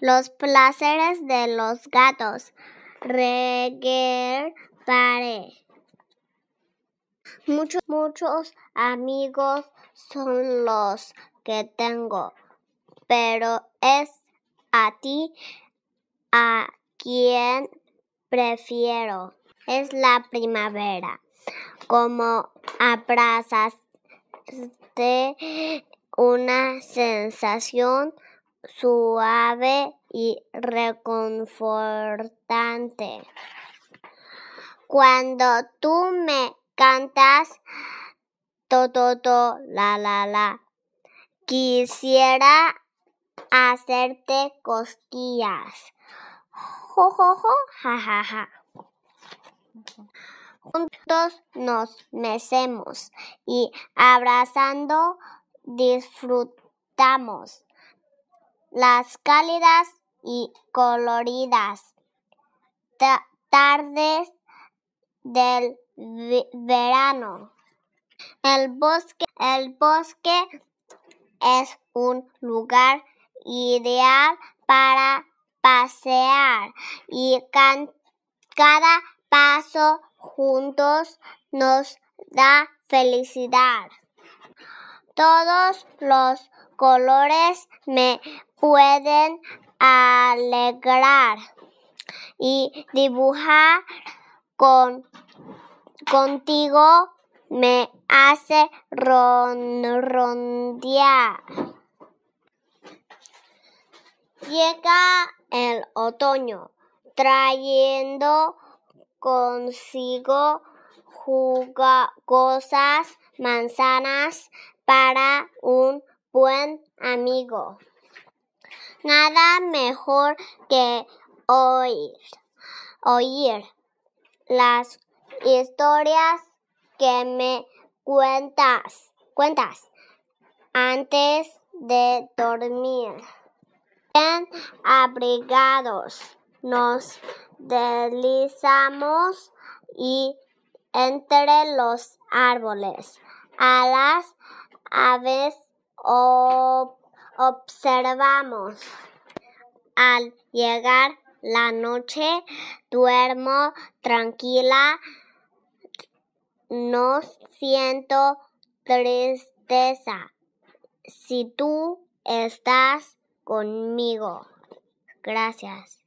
Los placeres de los gatos. Reguer Muchos, muchos amigos son los que tengo, pero es a ti a quien prefiero. Es la primavera. Como abrazas de una sensación suave y reconfortante. Cuando tú me cantas, to, to, to, la, la, la, quisiera hacerte cosquillas. Jo, jo, jo, ja, ja, ja. Juntos nos mecemos y abrazando disfrutamos las cálidas y coloridas tardes del verano. El bosque, es un lugar ideal para pasear y cada paso juntos nos da felicidad. Todos los colores me pueden alegrar y dibujar con contigo me hace rondear. Llega el otoño trayendo consigo jugosas manzanas para un buen amigo. Nada mejor que oír, oír las historias que me cuentas, cuentas antes de dormir. Bien abrigados nos deslizamos y entre los árboles a las aves observamos. Al llegar la noche duermo tranquila, no siento tristeza. Si tú estás conmigo. Gracias.